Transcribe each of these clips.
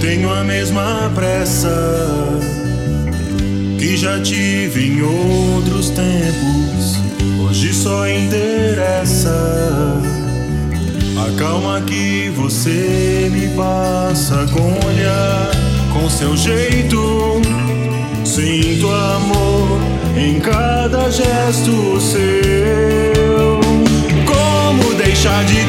tenho a mesma pressa que já tive em outros tempos. Hoje só interessa a calma que você me passa com olhar, com seu jeito. Sinto amor em cada gesto seu. Como deixar de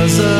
because of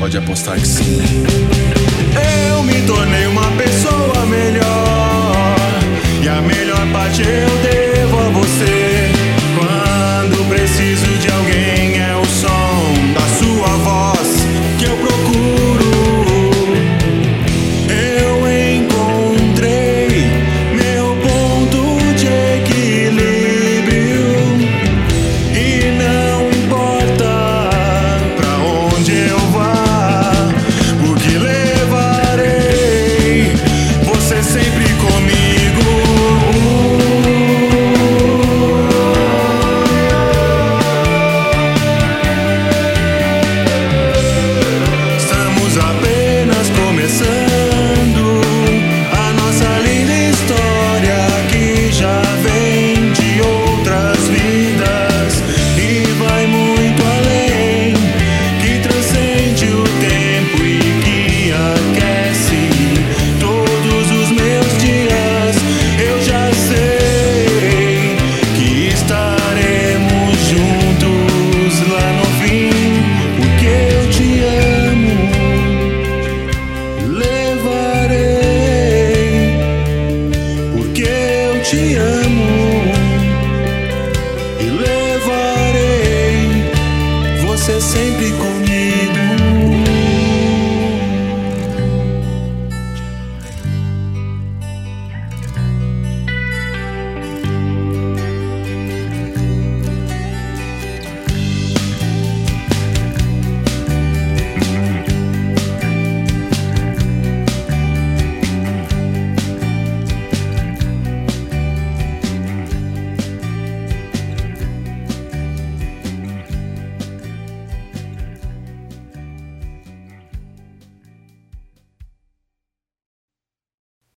Pode apostar que sim. Eu me tornei uma pessoa melhor. E a melhor parte eu tenho.